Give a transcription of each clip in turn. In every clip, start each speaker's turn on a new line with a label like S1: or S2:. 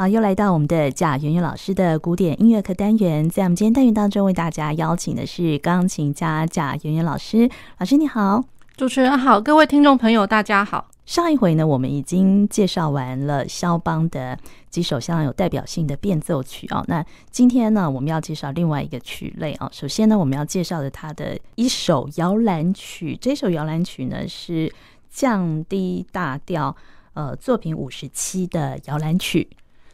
S1: 好，又来到我们的贾圆圆老师的古典音乐课单元，在我们今天单元当中，为大家邀请的是钢琴家贾圆圆老师。老师你好，
S2: 主持人好，各位听众朋友大家好。
S1: 上一回呢，我们已经介绍完了肖邦的几首相当有代表性的变奏曲哦。那今天呢，我们要介绍另外一个曲类哦。首先呢，我们要介绍的他的一首摇篮曲，这首摇篮曲呢是降低大调呃作品五十七的摇篮曲。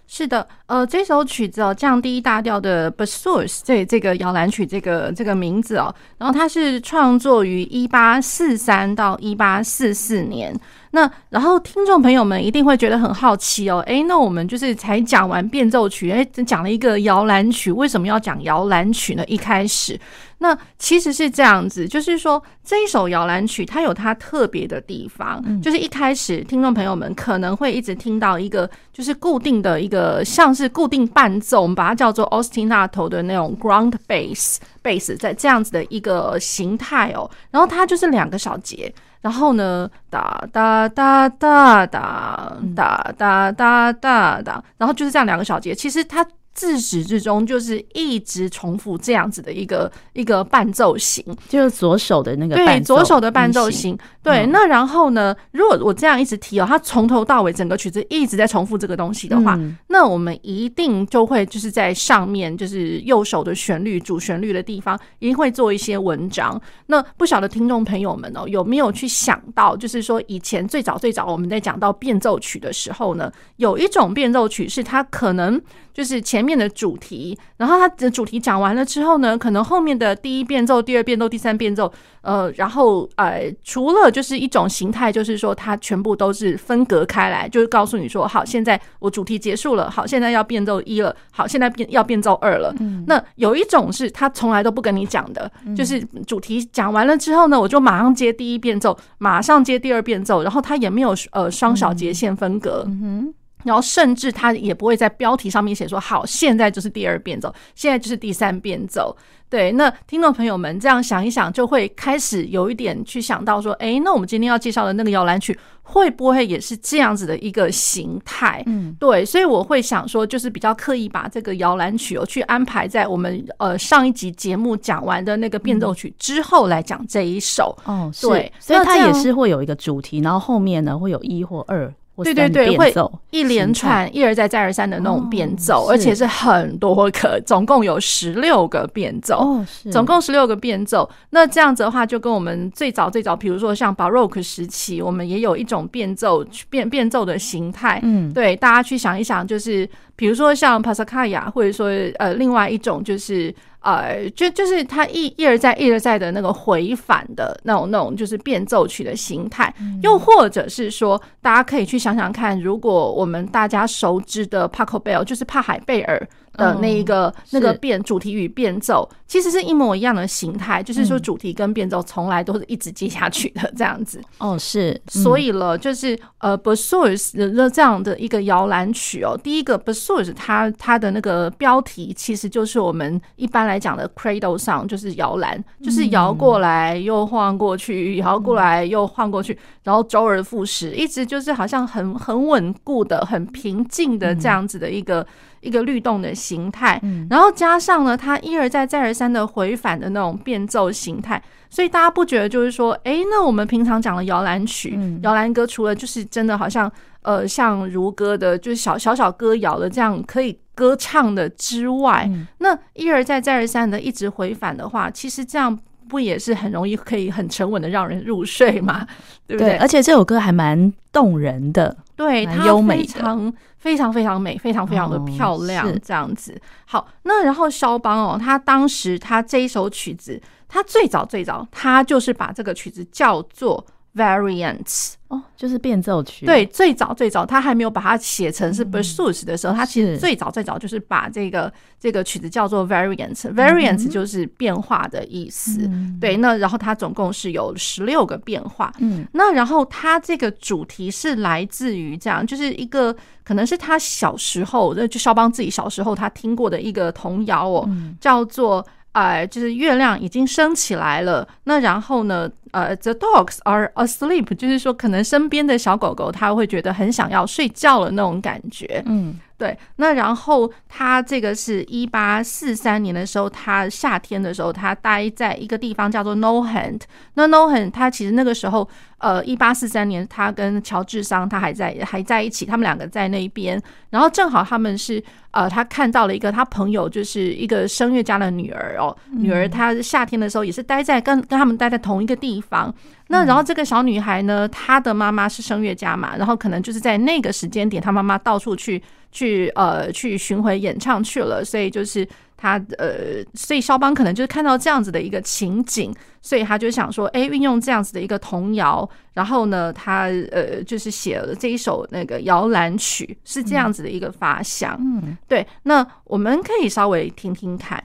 S2: 是的，呃，这首曲子哦，降低大调的 Bassours 这这个摇篮曲，这个这个名字哦，然后它是创作于一八四三到一八四四年。那然后听众朋友们一定会觉得很好奇哦，诶，那我们就是才讲完变奏曲，诶，讲了一个摇篮曲，为什么要讲摇篮曲呢？一开始，那其实是这样子，就是说这一首摇篮曲它有它特别的地方，嗯，就是一开始听众朋友们可能会一直听到一个就是固定的一个像是固定伴奏，我们把它叫做 ostinato 的那种 ground bass bass 在这样子的一个形态哦，然后它就是两个小节。然后呢，哒哒哒哒哒哒哒哒哒哒，然后就是这样两个小节。其实它。自始至终就是一直重复这样子的一个一个伴奏型，
S1: 就是左手的那个
S2: 对左手的伴奏型。对，那然后呢，如果我这样一直提哦，它从头到尾整个曲子一直在重复这个东西的话，那我们一定就会就是在上面就是右手的旋律主旋律的地方一定会做一些文章。那不晓得听众朋友们哦，有没有去想到，就是说以前最早最早我们在讲到变奏曲的时候呢，有一种变奏曲是它可能。就是前面的主题，然后它的主题讲完了之后呢，可能后面的第一变奏、第二变奏、第三变奏，呃，然后呃，除了就是一种形态，就是说它全部都是分隔开来，就是告诉你说，好，现在我主题结束了，好，现在要变奏一了，好，现在变要变奏二了。嗯，那有一种是他从来都不跟你讲的，就是主题讲完了之后呢，我就马上接第一变奏，马上接第二变奏，然后它也没有呃双小节线分隔。嗯哼。然后甚至他也不会在标题上面写说好，现在就是第二变奏，现在就是第三变奏。对，那听众朋友们这样想一想，就会开始有一点去想到说，哎，那我们今天要介绍的那个摇篮曲会不会也是这样子的一个形态？嗯，对，所以我会想说，就是比较刻意把这个摇篮曲哦去安排在我们呃上一集节目讲完的那个变奏曲之后来讲这一首。哦，对，
S1: 所以它也是会有一个主题，然后后面呢会有一或二。
S2: 对对对，会一连串一而再再而三的那种变奏，而且是很多个，总共有十六个变奏，总共十六个变奏。那这样子的话，就跟我们最早最早，比如说像 Baroque 时期，我们也有一种变奏变变奏的形态。嗯，对，大家去想一想，就是比如说像 Passacaglia，或者说呃，另外一种就是。呃，就就是他一一而再一而再的那个回返的那种那种就是变奏曲的形态，又或者是说，大家可以去想想看，如果我们大家熟知的 Pachelbel，就是帕海贝尔。的那一个那个变主题与变奏其实是一模一样的形态，就是说主题跟变奏从来都是一直接下去的这样子。
S1: 哦，是，
S2: 所以了，就是呃，Bassours 的这样的一个摇篮曲哦，第一个 Bassours 它它的那个标题其实就是我们一般来讲的 Cradle Song，就是摇篮，就是摇过来又晃过去，摇过来又晃过去，然后周而复始，一直就是好像很很稳固的、很平静的这样子的一个。一个律动的形态，然后加上呢，它一而再再而三的回返的那种变奏形态，所以大家不觉得就是说，哎，那我们平常讲的摇篮曲、摇篮歌，除了就是真的好像呃像如歌的，就是小小小歌谣的这样可以歌唱的之外，那一而再再而三的一直回返的话，其实这样不也是很容易可以很沉稳的让人入睡嘛？对不对？
S1: 而且这首歌还蛮动人的，
S2: 对，它优美的。非常非常美，非常非常的漂亮，这样子。哦、好，那然后肖邦哦，他当时他这一首曲子，他最早最早，他就是把这个曲子叫做 Variants。
S1: 哦，就是变奏曲。
S2: 对，最早最早，他还没有把它写成是 Bassours 的时候，他其实最早最早就是把这个这个曲子叫做 Variants。Variants 就是变化的意思。对，那然后它总共是有十六个变化。嗯，那然后它这个主题是来自于这样，就是一个可能是他小时候，那就肖邦自己小时候他听过的一个童谣哦，叫做。哎，就是月亮已经升起来了。那然后呢？呃，the dogs are asleep，就是说可能身边的小狗狗它会觉得很想要睡觉了那种感觉。嗯，对，那然后他这个是一八四三年的时候，他夏天的时候，他待在一个地方叫做 Nohant。那 Nohant 他其实那个时候，呃，一八四三年他跟乔治桑他还在还在一起，他们两个在那边，然后正好他们是呃，他看到了一个他朋友就是一个声乐家的女儿哦，女儿她夏天的时候也是待在跟跟他们待在同一个地方。那然后这个小女孩呢，她的妈妈是声乐家嘛，然后可能就是在那个时间点，她妈妈到处去去呃去巡回演唱去了，所以就是他呃，所以肖邦可能就是看到这样子的一个情景，所以他就想说，哎，运用这样子的一个童谣，然后呢，他呃就是写了这一首那个摇篮曲，是这样子的一个发想。嗯，对，那我们可以稍微听听看。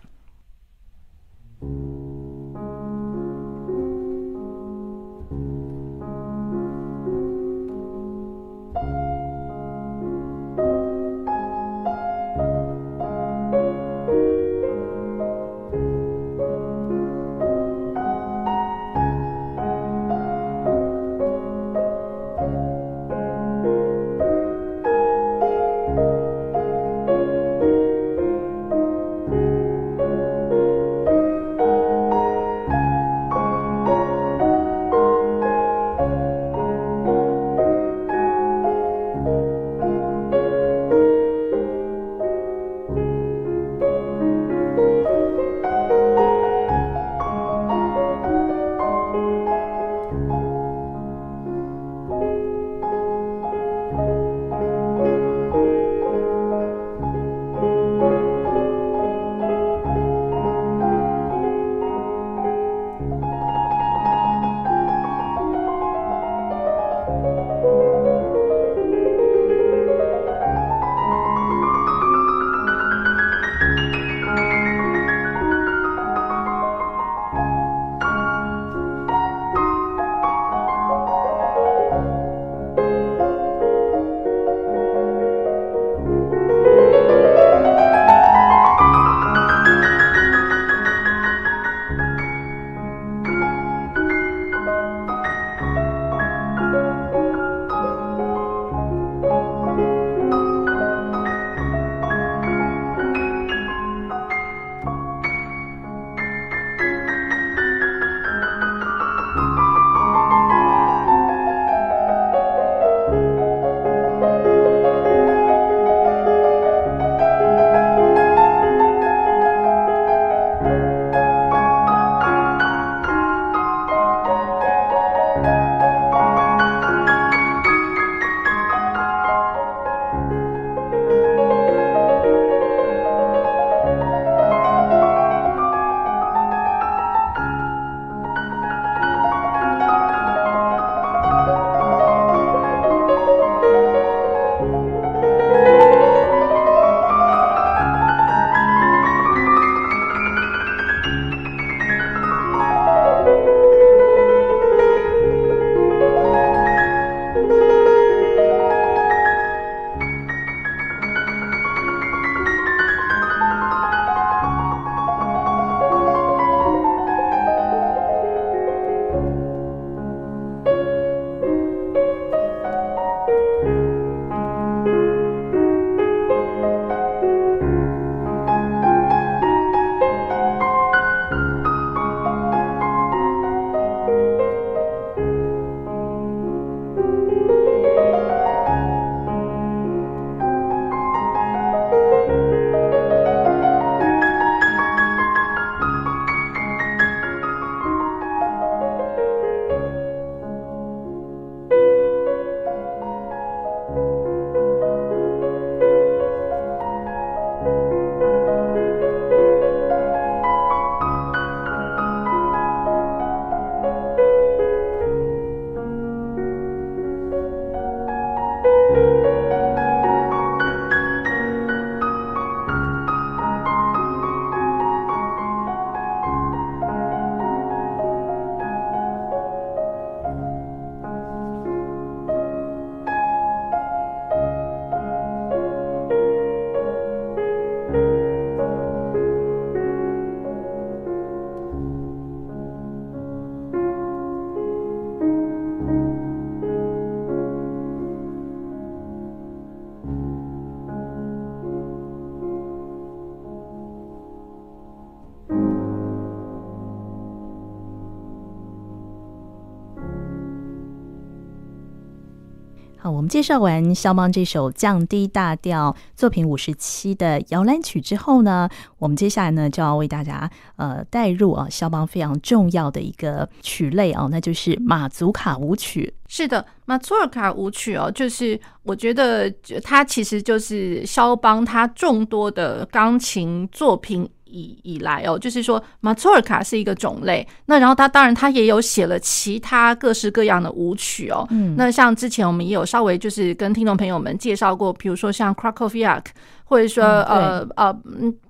S1: 介绍完肖邦这首降低大调作品五十七的摇篮曲之后呢，我们接下来呢就要为大家呃带入啊肖邦非常重要的一个曲类哦，那就是马祖卡舞曲。
S2: 是的，马祖尔卡舞曲哦，就是我觉得它其实就是肖邦他众多的钢琴作品。以以来哦，就是说马祖尔卡是一个种类，那然后他当然他也有写了其他各式各样的舞曲哦，嗯，那像之前我们也有稍微就是跟听众朋友们介绍过，比如说像 Krakowiak，或者说呃呃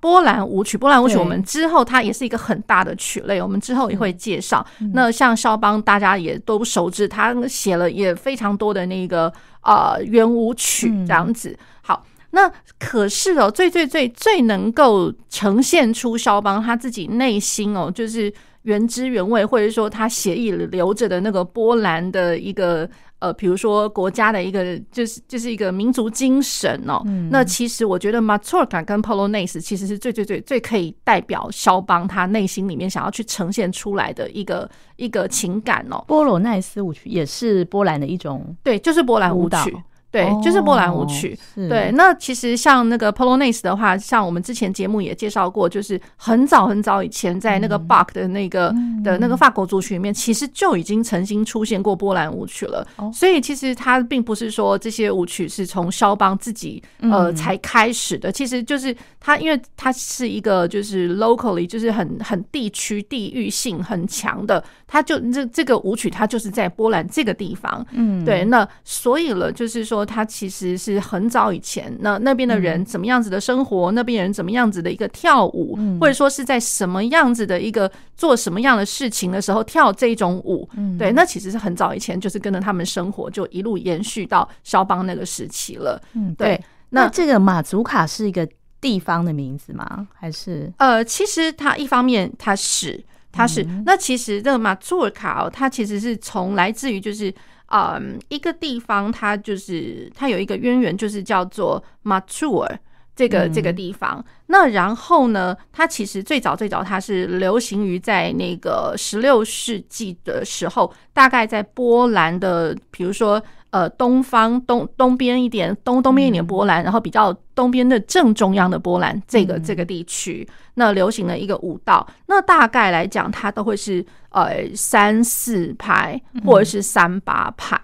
S2: 波兰舞曲，波兰舞曲我们之后它也是一个很大的曲类，我们之后也会介绍。那像肖邦大家也都熟知，他写了也非常多的那个呃圆舞曲这样子，好。那可是哦，最最最最能够呈现出肖邦他自己内心哦，就是原汁原味，或者说他血液里流着的那个波兰的一个呃，比如说国家的一个，就是就是一个民族精神哦。嗯、那其实我觉得马祖尔卡跟 Polonaise 其实是最最最最可以代表肖邦他内心里面想要去呈现出来的一个一个情感哦。
S1: 波罗奈斯舞曲也是波兰的一种，
S2: 对，就是波兰舞曲。对，就是波兰舞曲。哦、对，那其实像那个 Polonaise 的话，像我们之前节目也介绍过，就是很早很早以前，在那个 Bach 的那个、嗯、的那个法国组曲里面，其实就已经曾经出现过波兰舞曲了。哦、所以其实它并不是说这些舞曲是从肖邦自己呃才开始的，其实就是它，因为它是一个就是 locally 就是很很地区地域性很强的，它就这这个舞曲它就是在波兰这个地方。嗯，对，那所以了，就是说。他其实是很早以前，那那边的人怎么样子的生活，嗯、那边人怎么样子的一个跳舞，嗯、或者说是在什么样子的一个做什么样的事情的时候跳这种舞，嗯、对，那其实是很早以前，就是跟着他们生活，就一路延续到肖邦那个时期了。嗯，对。
S1: 那，那这个马祖卡是一个地方的名字吗？还是？
S2: 呃，其实它一方面它是，它是，嗯、那其实这个马祖尔卡哦，它其实是从来自于就是。嗯，一个地方它就是它有一个渊源，就是叫做马祖尔这个这个地方。嗯、那然后呢，它其实最早最早它是流行于在那个十六世纪的时候，大概在波兰的，比如说。呃，东方东东边一点，东东边一点波兰，嗯、然后比较东边的正中央的波兰，这个这个地区，那流行的一个舞蹈，那大概来讲，它都会是呃三四拍或者是三八拍，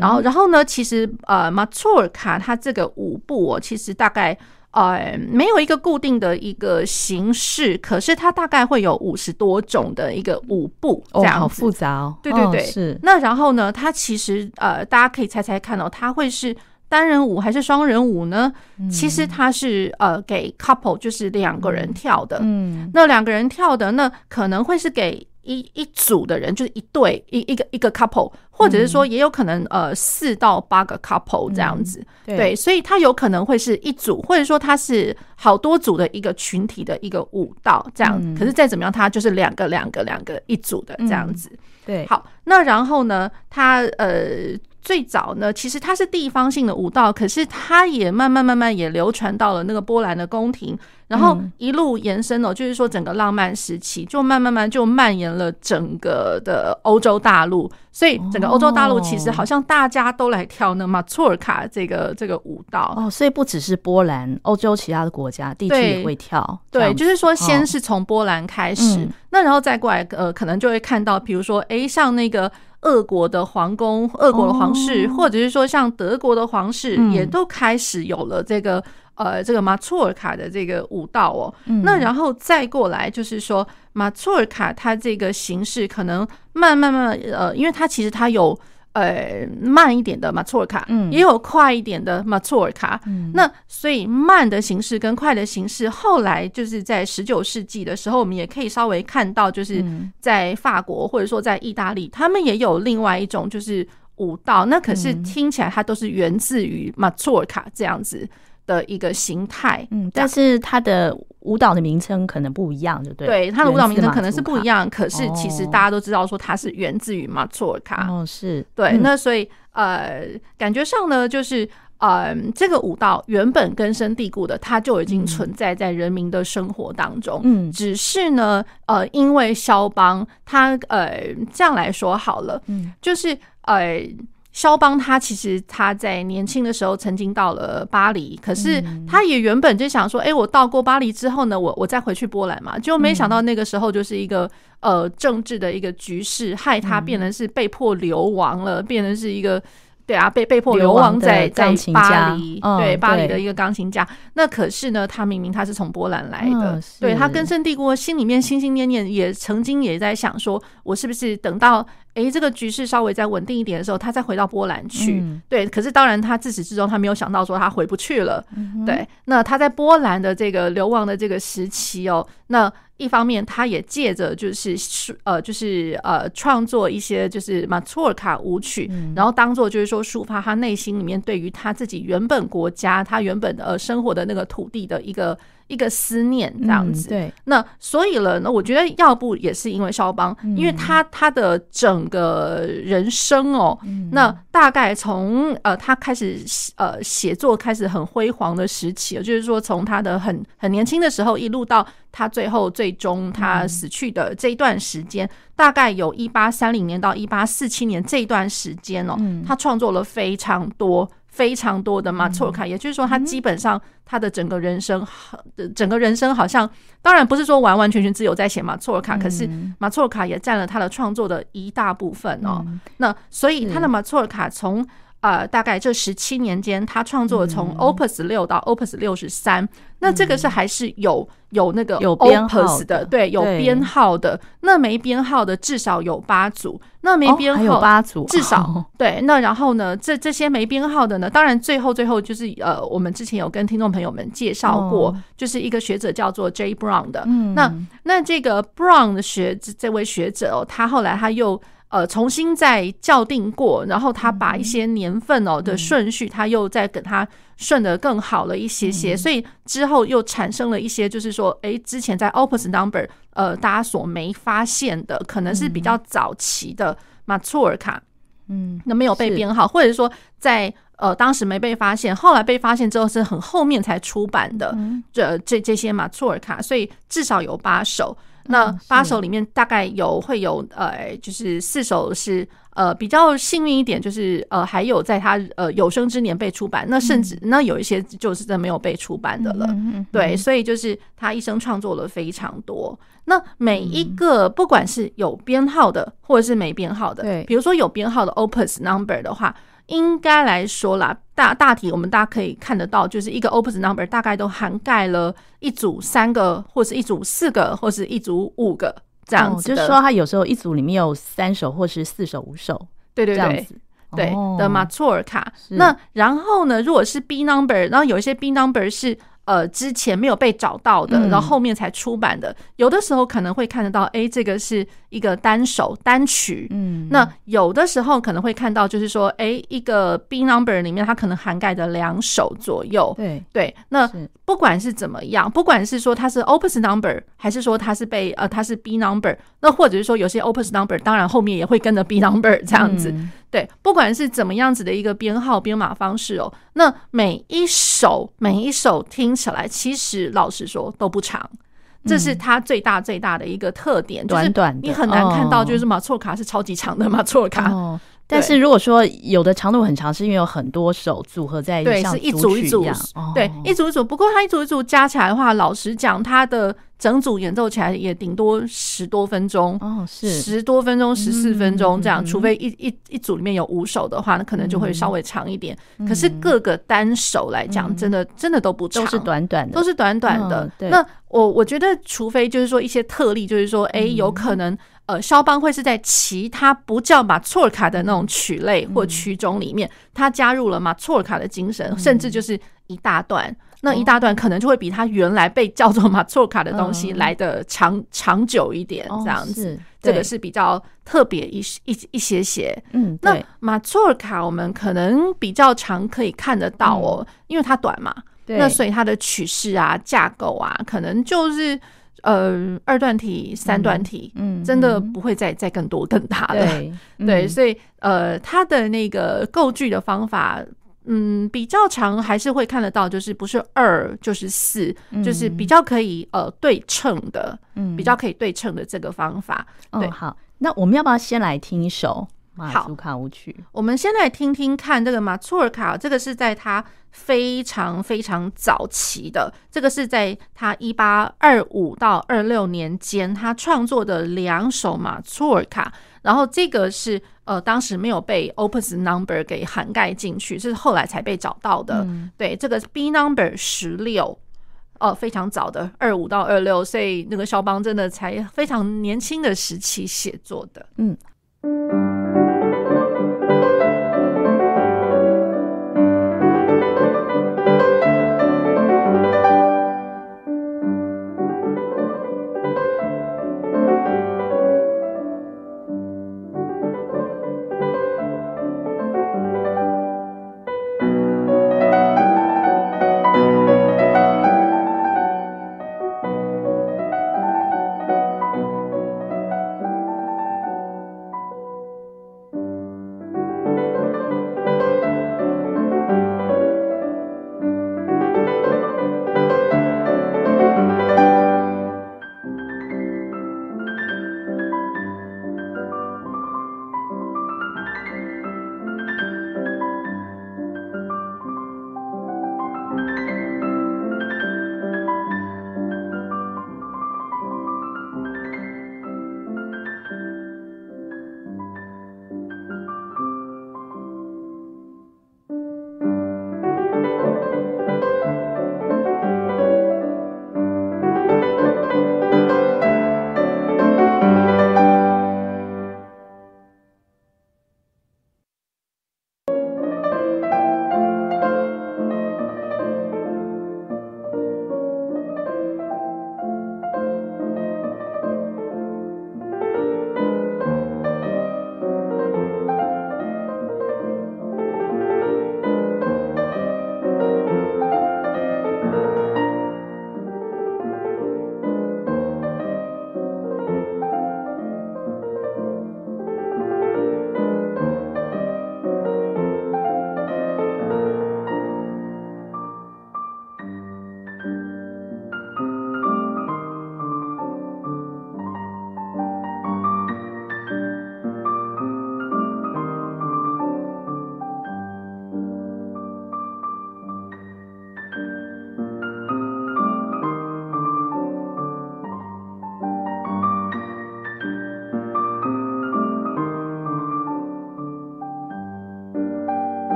S2: 然后然后呢，其实呃马祖尔卡它这个舞步哦，其实大概。呃，没有一个固定的一个形式，可是它大概会有五十多种的一个舞步，这样、哦、好
S1: 复杂哦。
S2: 对对对，
S1: 哦、是。
S2: 那然后呢，它其实呃，大家可以猜猜看哦，它会是单人舞还是双人舞呢？嗯、其实它是呃给 couple，就是两个人跳的。嗯，那两个人跳的，那可能会是给。一一组的人就是一对一一个一个 couple，或者是说也有可能呃四到八个 couple 这样子，嗯、对，对，所以它有可能会是一组，或者说它是好多组的一个群体的一个舞蹈这样。嗯、可是再怎么样，它就是两个两个两个一组的这样子。嗯、对，好，那然后呢，它呃。最早呢，其实它是地方性的舞蹈，可是它也慢慢慢慢也流传到了那个波兰的宫廷，然后一路延伸哦，就是说整个浪漫时期就慢慢慢就蔓延了整个的欧洲大陆，所以整个欧洲大陆其实好像大家都来跳那马错尔卡这个这个舞蹈。
S1: 哦，所以不只是波兰，欧洲其他的国家地区也会跳，
S2: 对，就是说先是从波兰开始，哦、那然后再过来呃，可能就会看到，比如说诶，像那个。俄国的皇宫、俄国的皇室，或者是说像德国的皇室，也都开始有了这个呃这个马祖尔卡的这个舞蹈哦。那然后再过来就是说马祖尔卡它这个形式可能慢慢慢呃，因为它其实它有。呃，慢一点的马错尔卡，嗯，也有快一点的马错尔卡，嗯，那所以慢的形式跟快的形式，后来就是在十九世纪的时候，我们也可以稍微看到，就是在法国或者说在意大利，他们也有另外一种就是舞蹈，那可是听起来它都是源自于马错尔卡这样子的一个形态，嗯，
S1: 但是它的舞蹈的名称可能不一样，对不对？
S2: 对，它的舞蹈名称可能是不一样，可是其实大家都知道说它是源自于马祖尔卡，
S1: 哦，是。
S2: 对。嗯、那所以呃，感觉上呢，就是呃，这个舞蹈原本根深蒂固的，它就已经存在在人民的生活当中，嗯，只是呢，呃，因为肖邦他呃这样来说好了，嗯，就是呃。肖邦他其实他在年轻的时候曾经到了巴黎，可是他也原本就想说，哎，我到过巴黎之后呢，我我再回去波兰嘛，就没想到那个时候就是一个呃政治的一个局势，害他变成是被迫流亡了，变成是一一个。对啊，被被迫流亡在在巴黎，嗯、对巴黎的一个钢琴家。那可是呢，他明明他是从波兰来的，嗯、对他根深蒂固，心里面心心念念，也曾经也在想说，我是不是等到诶这个局势稍微再稳定一点的时候，他再回到波兰去？嗯、对，可是当然他自始至终他没有想到说他回不去了。嗯、对，那他在波兰的这个流亡的这个时期哦，那。一方面，他也借着就是呃，就是呃，创作一些就是马祖尔卡舞曲，嗯、然后当做就是说抒发他内心里面对于他自己原本国家、他原本呃生活的那个土地的一个。一个思念这样子，
S1: 嗯、对。
S2: 那所以了，那我觉得要不也是因为肖邦，嗯、因为他他的整个人生哦，嗯、那大概从呃他开始呃写作开始很辉煌的时期，就是说从他的很很年轻的时候一路到他最后最终他死去的这一段时间，嗯、大概有一八三零年到一八四七年这一段时间哦，嗯、他创作了非常多。非常多的马祖尔卡，嗯、也就是说，他基本上他的整个人生，嗯、整个人生好像，当然不是说完完全全只有在写马祖尔卡，嗯、可是马祖尔卡也占了他的创作的一大部分哦。嗯、那所以他的马祖尔卡从呃大概这十七年间，他创作从 Opus 六到 Opus 六十三。那这个是还是有有那个 opus 的，对，有编号的。那没编号的至少有八组，那没编号
S1: 有八组，
S2: 至少 对。那然后呢，这这些没编号的呢，当然最后最后就是呃，我们之前有跟听众朋友们介绍过，就是一个学者叫做 J Brown 的。那那这个 Brown 的学这位学者哦，他后来他又。呃，重新再校订过，然后他把一些年份哦的顺序，他又再给他顺的更好了一些些，所以之后又产生了一些，就是说，诶，之前在 Opus Number，呃，大家所没发现的，可能是比较早期的马祖尔卡，嗯，那没有被编号，或者说在呃当时没被发现，后来被发现之后是很后面才出版的，这这这些马祖尔卡，所以至少有八首。那八首里面大概有会有呃，就是四首是呃比较幸运一点，就是呃还有在他呃有生之年被出版。那甚至那有一些就是真没有被出版的了。对，所以就是他一生创作了非常多。那每一个不管是有编号的或者是没编号的，对，比如说有编号的 Opus Number 的话。应该来说啦，大大体我们大家可以看得到，就是一个 opus number 大概都涵盖了一组三个，或是一组四个，或是一组五个这样子。
S1: 就是说，它有时候一组里面有三首，或是四首、五首，
S2: 对对对，对的马祖尔卡。那然后呢，如果是 B number，然后有一些 B number 是。呃，之前没有被找到的，然后后面才出版的，嗯、有的时候可能会看得到，哎，这个是一个单首单曲，嗯，那有的时候可能会看到，就是说，哎，一个 B number 里面它可能涵盖的两首左右，对对，那不管是怎么样，不管是说它是 opus number，还是说它是被呃它是 B number，那或者是说有些 opus number，当然后面也会跟着 B number 这样子。嗯对，不管是怎么样子的一个编号编码方式哦，那每一首每一首听起来，其实老实说都不长，这是它最大最大的一个特点，短短的，你很难看到就是马错卡是超级长的马祖尔卡。
S1: 但是如果说有的长度很长，是因为有很多首组合在一起，对，
S2: 是一组一组，对，一组一组。不过它一组一组加起来的话，老实讲，它的整组演奏起来也顶多十多分钟，哦，是十多分钟、十四分钟这样。除非一一一组里面有五首的话，那可能就会稍微长一点。可是各个单首来讲，真的真的都不长，
S1: 都是短短的，
S2: 都是短短的。那我我觉得，除非就是说一些特例，就是说，哎，有可能。呃，肖邦会是在其他不叫马错尔卡的那种曲类或曲种里面，他加入了马错尔卡的精神，甚至就是一大段，那一大段可能就会比他原来被叫做马祖尔卡的东西来的长长久一点，这样子，这个是比较特别一一一些些。嗯，那马祖尔卡我们可能比较常可以看得到哦，因为它短嘛，那所以它的曲式啊、架构啊，可能就是。呃，二段体、三段体，嗯，真的不会再再更多更大的，对，对，所以呃，它的那个构句的方法，嗯，比较长，还是会看得到，就是不是二就是四，就是比较可以呃对称的，嗯，比较可以对称的这个方法。对，好，
S1: 那我们要不要先来听一首马祖卡舞曲。
S2: 我们先来听听看这个马祖尔卡，这个是在他非常非常早期的，这个是在他一八二五到二六年间他创作的两首马祖尔卡，然后这个是呃当时没有被 Opus Number 给涵盖进去，是后来才被找到的。嗯、对，这个 B Number 十六。哦，非常早的二五到二六，所以那个肖邦真的才非常年轻的时期写作的，嗯。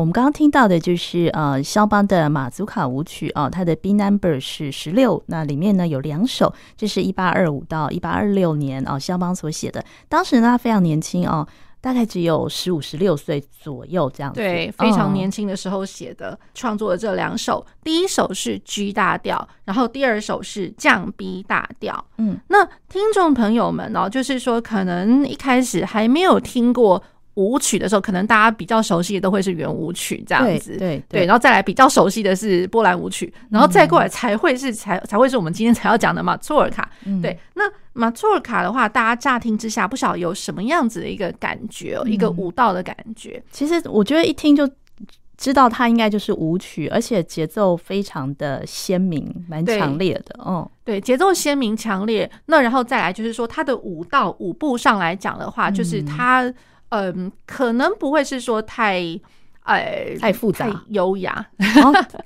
S1: 我们刚刚听到的就是呃，肖邦的马祖卡舞曲哦，它的 B number 是十六，那里面呢有两首，这是一八二五到一八二六年哦，肖邦所写的。当时呢他非常年轻哦，大概只有十五、十六岁左右这样子。
S2: 对，非常年轻的时候写的，创、哦、作的这两首，第一首是 G 大调，然后第二首是降 B 大调。嗯，那听众朋友们哦，就是说可能一开始还没有听过。舞曲的时候，可能大家比较熟悉的都会是圆舞曲这样子，对对，对，然后再来比较熟悉的是波兰舞曲，然后再过来才会是才才会是我们今天才要讲的马祖尔卡。对，那马祖尔卡的话，大家乍听之下不晓得有什么样子的一个感觉，一个舞蹈的感觉。
S1: 其实我觉得一听就知道它应该就是舞曲，而且节奏非常的鲜明，蛮强烈的。嗯，
S2: 对，节奏鲜明强烈。那然后再来就是说，它的舞蹈舞步上来讲的话，就是它。嗯，可能不会是说太，哎，
S1: 太复杂，
S2: 太优雅。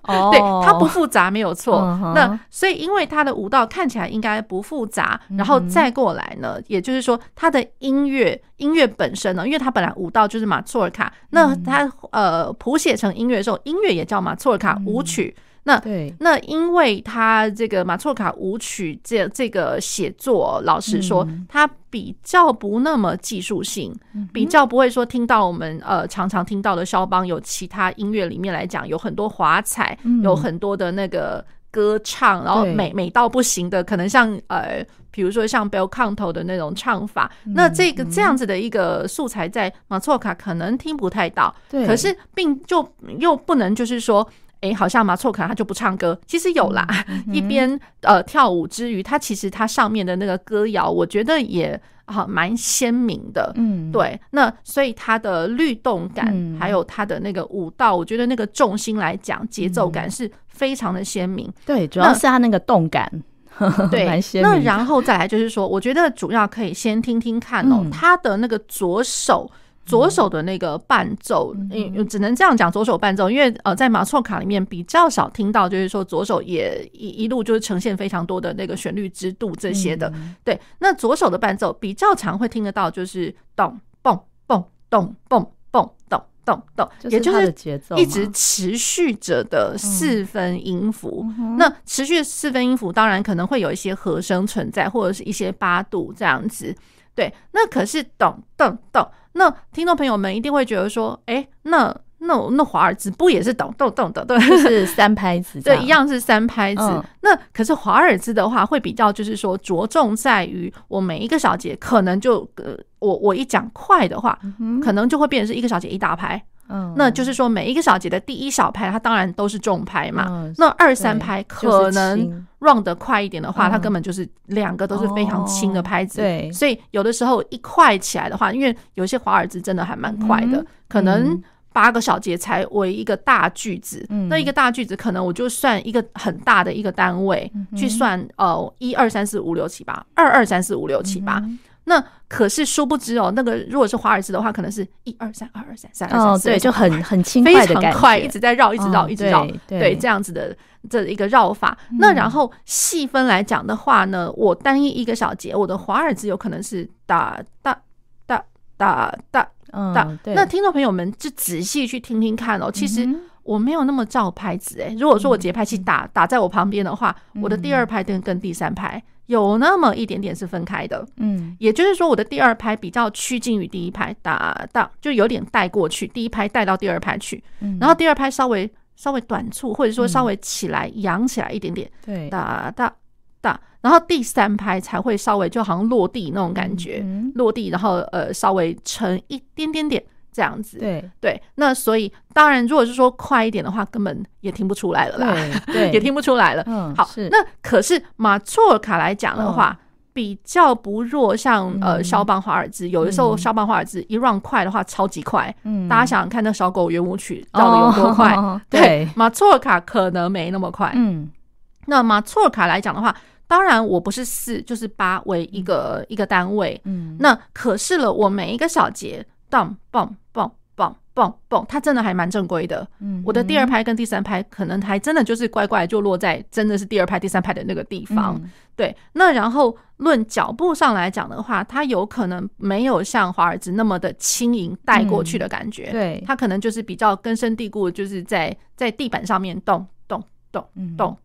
S1: 哦，
S2: 对，它不复杂，没有错。那所以，因为它的舞蹈看起来应该不复杂，然后再过来呢，也就是说，它的音乐音乐本身呢，因为它本来舞蹈就是马祖尔卡，那它呃谱写成音乐的时候，音乐也叫马祖尔卡舞曲。那对，那因为他这个马错卡舞曲这这个写作，老实说，他比较不那么技术性，比较不会说听到我们呃常常听到的肖邦有其他音乐里面来讲有很多华彩，有很多的那个歌唱，然后美美到不行的，可能像呃比如说像 bel canto 的那种唱法，那这个这样子的一个素材在马错卡可能听不太到，对，可是并就又不能就是说。哎，好像马祖尔卡他就不唱歌，其实有啦。一边呃跳舞之余，他其实他上面的那个歌谣，我觉得也啊蛮鲜明的。嗯，对。那所以他的律动感，嗯、还有他的那个舞蹈，我觉得那个重心来讲，节奏感是非常的鲜明。
S1: 对，主要是他那个动感，对。
S2: 那然后再来就是说，我觉得主要可以先听听看哦，嗯、他的那个左手。左手的那个伴奏，嗯，只能这样讲，左手伴奏，因为呃，在马错卡里面比较少听到，就是说左手也一一路就是呈现非常多的那个旋律之度这些的，对。那左手的伴奏比较常会听得到，就是咚蹦蹦咚蹦蹦咚咚咚，也就是一直持续着的四分音符。那持续四分音符当然可能会有一些和声存在，或者是一些八度这样子。对，那可是咚咚咚。那听众朋友们一定会觉得说，哎、欸，那那那华尔兹不也是咚咚咚的，对，
S1: 是三拍子，
S2: 对，一样是三拍子。嗯、那可是华尔兹的话，会比较就是说着重在于我每一个小节，可能就呃，我我一讲快的话，嗯、可能就会变成是一个小节一大拍。嗯，那就是说每一个小节的第一小拍，它当然都是重拍嘛。嗯、那二三拍可能 run 得快一点的话，就是、它根本就是两个都是非常轻的拍子。哦、对，所以有的时候一快起来的话，因为有些华尔兹真的还蛮快的，嗯、可能八个小节才为一个大句子。嗯、那一个大句子，可能我就算一个很大的一个单位、嗯、去算，呃，一二三四五六七八，二二三四五六七八。那可是殊不知哦，那个如果是华尔兹的话，可能是一二三二二三三二三四，对，
S1: 就很很轻快的感觉，非常快，
S2: 一直在绕，一直绕，一直绕，对，这样子的这一个绕法。那然后细分来讲的话呢，我单一一个小节，我的华尔兹有可能是哒哒哒哒哒哒。那听众朋友们就仔细去听听看哦，其实我没有那么照拍子诶。如果说我节拍器打打在我旁边的话，我的第二拍跟跟第三拍。有那么一点点是分开的，嗯，也就是说，我的第二拍比较趋近于第一拍，哒哒，就有点带过去，第一拍带到第二拍去，嗯，然后第二拍稍微稍微短促，或者说稍微起来扬起来一点点，对，哒哒哒，然后第三拍才会稍微就好像落地那种感觉，落地，然后呃稍微沉一点点点。这样子，对对，那所以当然，如果是说快一点的话，根本也听不出来了啦，对，对 也听不出来了。嗯，好，那可是马错尔卡来讲的话，嗯、比较不弱像，像呃肖邦华尔兹，有的时候肖邦华尔兹一 run 快的话，超级快。嗯，大家想想看，那小狗圆舞曲到底有多快？哦、对，马错尔卡可能没那么快。嗯，那马错尔卡来讲的话，当然我不是四就是八为一个、嗯、一个单位。嗯，那可是了，我每一个小节，当嘣。嘣嘣嘣嘣，它真的还蛮正规的。嗯，我的第二拍跟第三拍可能还真的就是乖乖就落在真的是第二拍、第三拍的那个地方。嗯、对，那然后论脚步上来讲的话，它有可能没有像华尔兹那么的轻盈带过去的感觉。嗯、对，它可能就是比较根深蒂固，就是在在地板上面动动动动。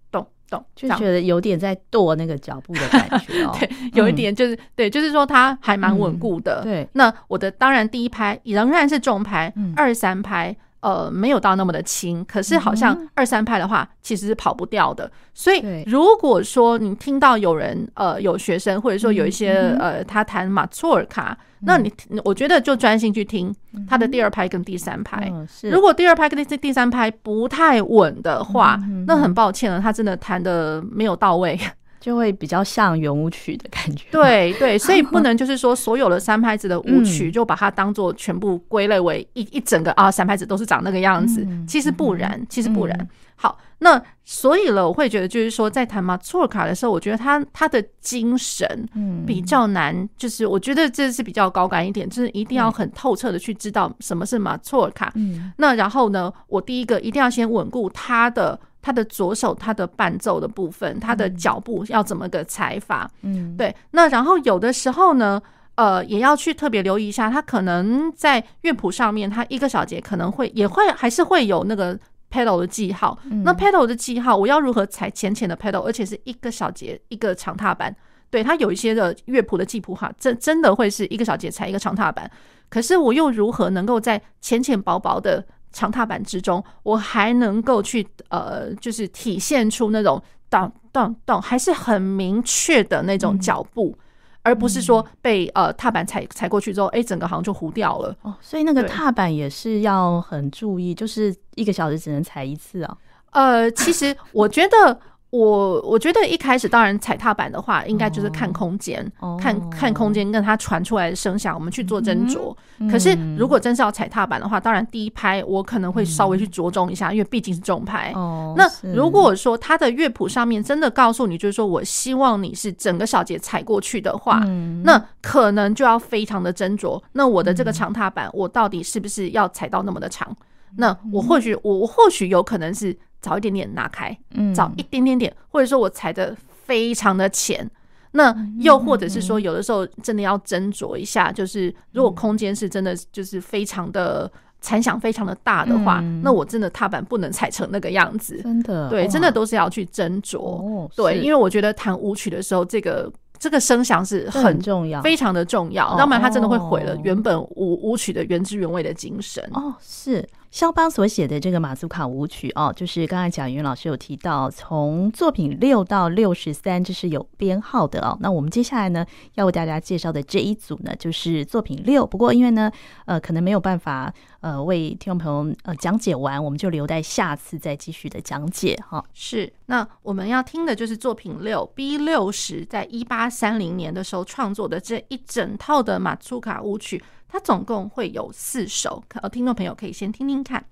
S1: 就觉得有点在跺那个脚步的感觉哦，
S2: 对，有一点就是、嗯、对，就是说它还蛮稳固的。嗯、对，那我的当然第一拍仍然是重拍，嗯、二三拍呃没有到那么的轻，可是好像二三拍的话其实是跑不掉的。所以如果说你听到有人呃有学生或者说有一些、嗯、呃他弹马祖尔卡。那你，我觉得就专心去听他的第二拍跟第三拍。如果第二拍跟第第三拍不太稳的话，那很抱歉了，他真的弹的没有到位，
S1: 就会比较像圆舞曲的感觉。
S2: 对对，所以不能就是说所有的三拍子的舞曲 就把它当做全部归类为一一整个啊三拍子都是长那个样子。其实不然，其实不然。好，那所以了，我会觉得就是说，在弹马祖尔卡的时候，我觉得他他的精神嗯比较难，嗯、就是我觉得这是比较高感一点，就是一定要很透彻的去知道什么是马祖尔卡。嗯，那然后呢，我第一个一定要先稳固他的他的左手他的伴奏的部分，他的脚步要怎么个踩法。嗯，对。那然后有的时候呢，呃，也要去特别留意一下，他可能在乐谱上面，他一个小节可能会也会还是会有那个。pedal 的记号，那 pedal 的记号，我要如何踩浅浅的 pedal，而且是一个小节一个长踏板。对，它有一些的乐谱的记谱哈，真真的会是一个小节踩一个长踏板。可是我又如何能够在浅浅薄薄的长踏板之中，我还能够去呃，就是体现出那种咚咚咚，还是很明确的那种脚步。嗯而不是说被呃踏板踩踩过去之后，哎，整个好像就糊掉了。
S1: 哦，所以那个踏板也是要很注意，就是一个小时只能踩一次啊。
S2: 呃，其实我觉得。我我觉得一开始当然踩踏板的话，应该就是看空间，哦、看看空间跟它传出来的声响，我们去做斟酌。嗯、可是如果真是要踩踏板的话，当然第一拍我可能会稍微去着重一下，嗯、因为毕竟是重拍。哦、那如果说它的乐谱上面真的告诉你，就是说我希望你是整个小节踩过去的话，嗯、那可能就要非常的斟酌。那我的这个长踏板，我到底是不是要踩到那么的长？那我或许我我或许有可能是。早一点点拿开，嗯，早一点点点，或者说我踩的非常的浅，那又或者是说有的时候真的要斟酌一下，就是如果空间是真的就是非常的残响非常的大的话，那我真的踏板不能踩成那个样子，真的，对，真的都是要去斟酌，对，因为我觉得弹舞曲的时候，这个这个声响是很重要，非常的重要，要不然它真的会毁了原本舞舞曲的原汁原味的精神。
S1: 哦，是。肖邦所写的这个马祖卡舞曲哦，就是刚才贾云老师有提到，从作品六到六十三，这是有编号的哦。那我们接下来呢，要为大家介绍的这一组呢，就是作品六。不过因为呢，呃，可能没有办法呃为听众朋友呃讲解完，我们就留待下次再继续的讲解哈。
S2: 是，那我们要听的就是作品六 B 六十，在一八三零年的时候创作的这一整套的马祖卡舞曲。它总共会有四首，呃，听众朋友可以先听听看。